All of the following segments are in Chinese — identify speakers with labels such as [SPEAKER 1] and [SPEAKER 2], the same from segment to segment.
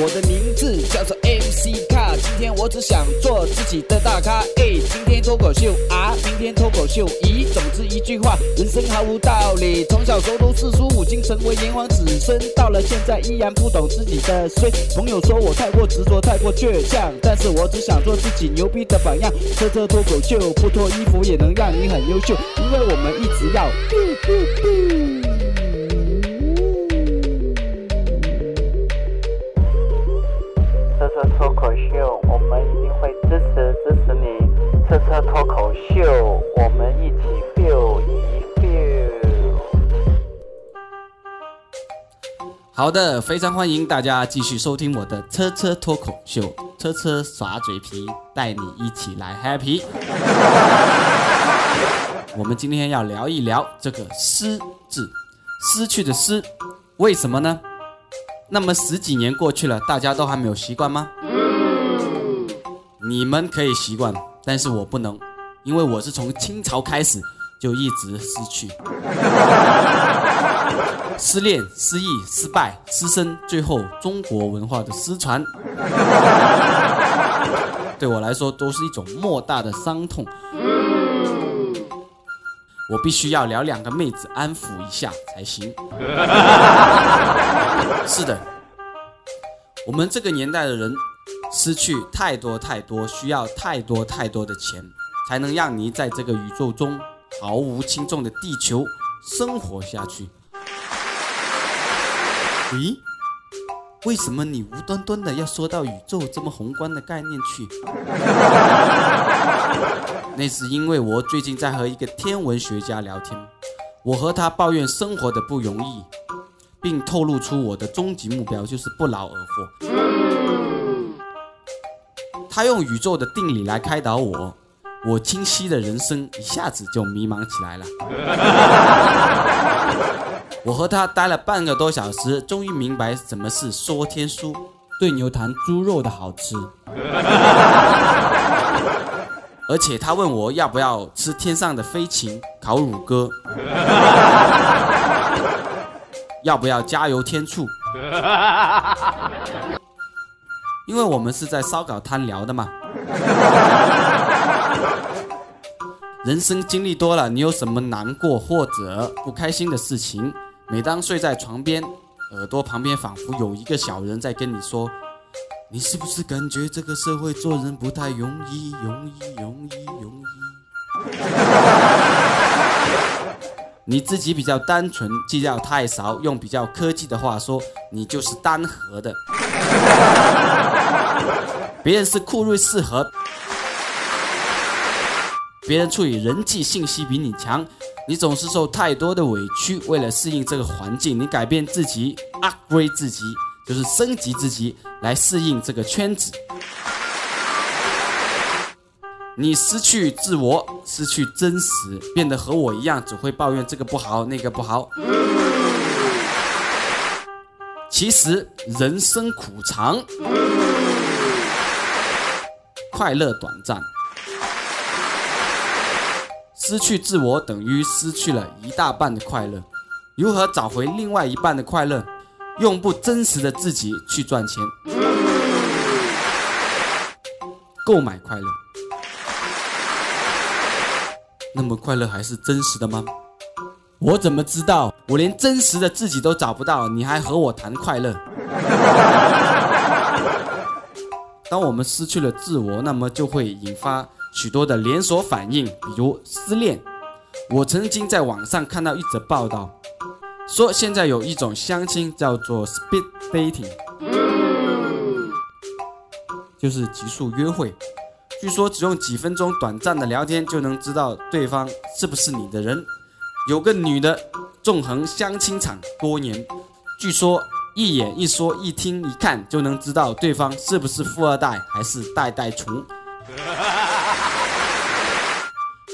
[SPEAKER 1] 我的名字叫做 MC 卡，今天我只想做自己的大咖。哎，今天脱口秀啊，明天脱口秀。咦，总之一句话，人生毫无道理。从小熟读四书五经，成为炎黄子孙，到了现在依然不懂自己的衰。朋友说我太过执着，太过倔强，但是我只想做自己牛逼的榜样。车车脱口秀，不脱衣服也能让你很优秀，因为我们一直要。
[SPEAKER 2] 脱口秀，我们一定会支持支持你。车车脱口秀，我们一起 feel 一 feel。
[SPEAKER 3] 好的，非常欢迎大家继续收听我的车车脱口秀，车车耍嘴皮，带你一起来 happy。我们今天要聊一聊这个失字，失去的失，为什么呢？那么十几年过去了，大家都还没有习惯吗？你们可以习惯，但是我不能，因为我是从清朝开始就一直失去。失恋、失意、失败、失声，最后中国文化的失传，对我来说都是一种莫大的伤痛。我必须要聊两个妹子安抚一下才行。是的，我们这个年代的人失去太多太多，需要太多太多的钱，才能让你在这个宇宙中毫无轻重的地球生活下去。咦？为什么你无端端的要说到宇宙这么宏观的概念去？那是因为我最近在和一个天文学家聊天，我和他抱怨生活的不容易，并透露出我的终极目标就是不劳而获。他用宇宙的定理来开导我，我清晰的人生一下子就迷茫起来了。我和他待了半个多小时，终于明白什么是说天书，对牛弹猪肉的好吃。而且他问我要不要吃天上的飞禽、烤乳鸽，要不要加油添醋？因为我们是在烧烤摊聊的嘛。人生经历多了，你有什么难过或者不开心的事情？每当睡在床边，耳朵旁边仿佛有一个小人在跟你说：“你是不是感觉这个社会做人不太容易？容易，容易，容易。”你自己比较单纯，计较太少，用比较科技的话说，你就是单核的。别人是酷睿四核，别人处理人际信息比你强。你总是受太多的委屈，为了适应这个环境，你改变自己，upgrade 自己，就是升级自己来适应这个圈子。你失去自我，失去真实，变得和我一样，只会抱怨这个不好那个不好。其实人生苦长，快乐短暂。失去自我等于失去了一大半的快乐。如何找回另外一半的快乐？用不真实的自己去赚钱，购买快乐。那么快乐还是真实的吗？我怎么知道？我连真实的自己都找不到，你还和我谈快乐？当我们失去了自我，那么就会引发。许多的连锁反应，比如失恋。我曾经在网上看到一则报道，说现在有一种相亲叫做 speed dating，就是急速约会。据说只用几分钟短暂的聊天就能知道对方是不是你的人。有个女的纵横相亲场多年，据说一眼一说一听一看就能知道对方是不是富二代还是代代穷。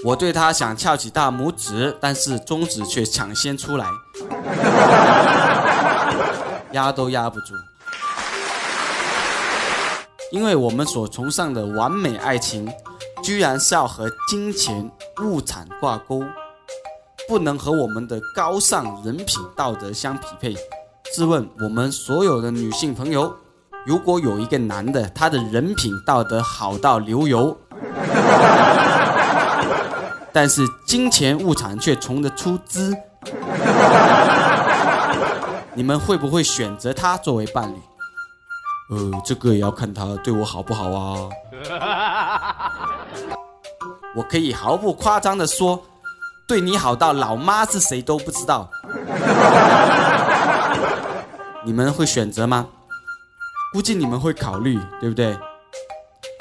[SPEAKER 3] 我对他想翘起大拇指，但是中指却抢先出来，压都压不住。因为我们所崇尚的完美爱情，居然是要和金钱物产挂钩，不能和我们的高尚人品道德相匹配。试问我们所有的女性朋友，如果有一个男的，他的人品道德好到流油，但是金钱物产却穷得出资，你们会不会选择他作为伴侣？呃，这个也要看他对我好不好啊。我可以毫不夸张的说，对你好到老妈是谁都不知道。你们会选择吗？估计你们会考虑，对不对？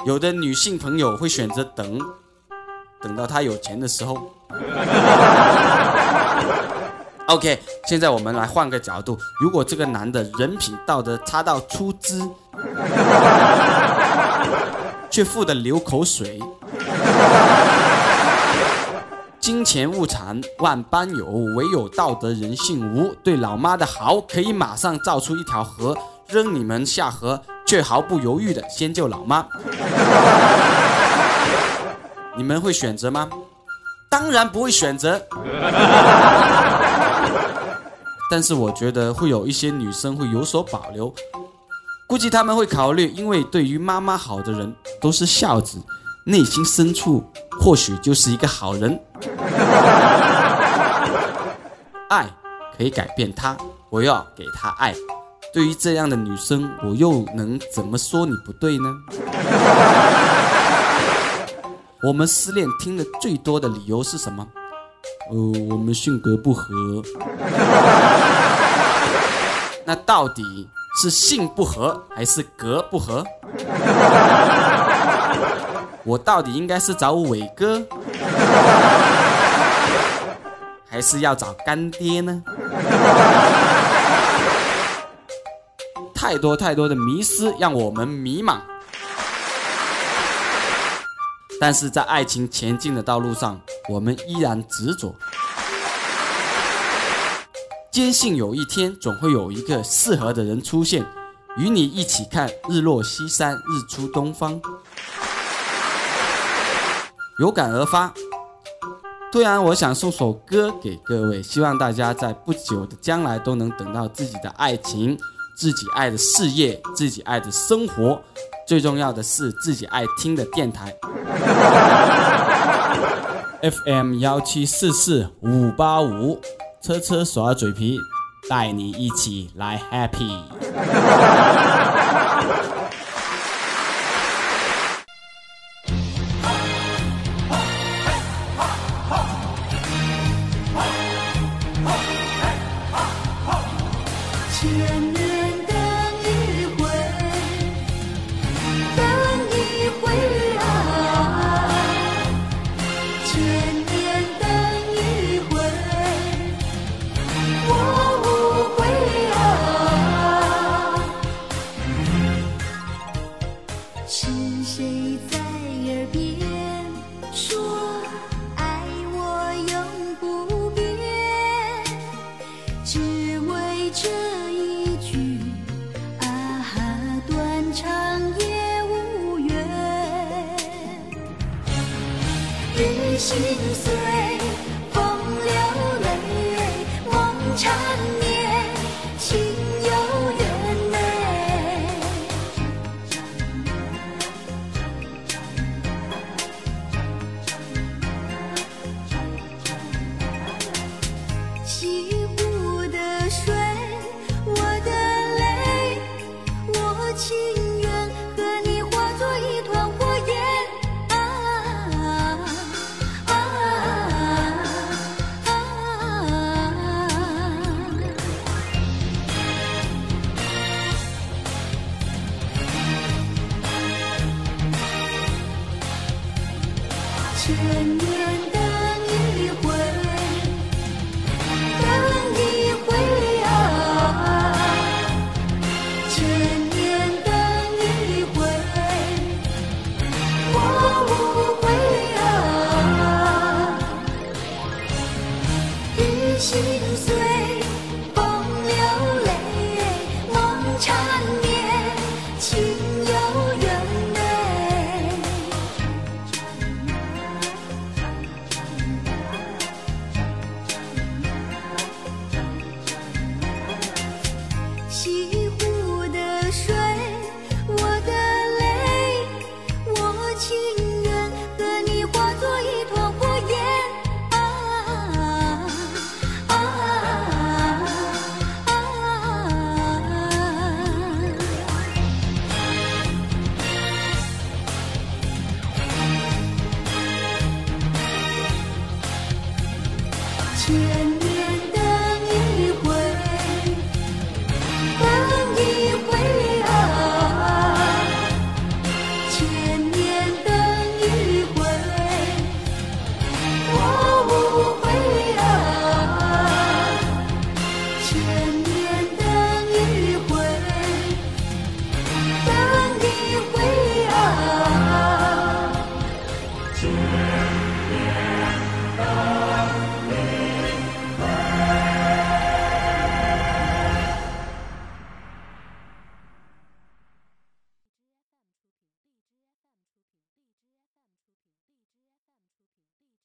[SPEAKER 3] 有的女性朋友会选择等，等到他有钱的时候。OK，现在我们来换个角度，如果这个男的人品道德差到出资，却富得流口水，金钱物产万般有，唯有道德人性无。对老妈的好，可以马上造出一条河，扔你们下河，却毫不犹豫的先救老妈。你们会选择吗？当然不会选择。但是我觉得会有一些女生会有所保留，估计他们会考虑，因为对于妈妈好的人都是孝子，内心深处或许就是一个好人。爱可以改变他，我要给他爱。对于这样的女生，我又能怎么说你不对呢？我们失恋听的最多的理由是什么？呃，我们性格不合。那到底是性不合还是格不合？我到底应该是找伟哥，还是要找干爹呢？太多太多的迷失让我们迷茫。但是在爱情前进的道路上，我们依然执着，坚信有一天总会有一个适合的人出现，与你一起看日落西山、日出东方。有感而发，突然我想送首歌给各位，希望大家在不久的将来都能等到自己的爱情、自己爱的事业、自己爱的生活。最重要的是自己爱听的电台，FM 幺七四四五八五，车车耍嘴皮，带你一起来 happy。
[SPEAKER 4] 千年谁在耳边说爱我永不变？只为这一句啊，断肠也无怨。雨心碎，情愿和你化作一团火焰啊啊啊！千年情。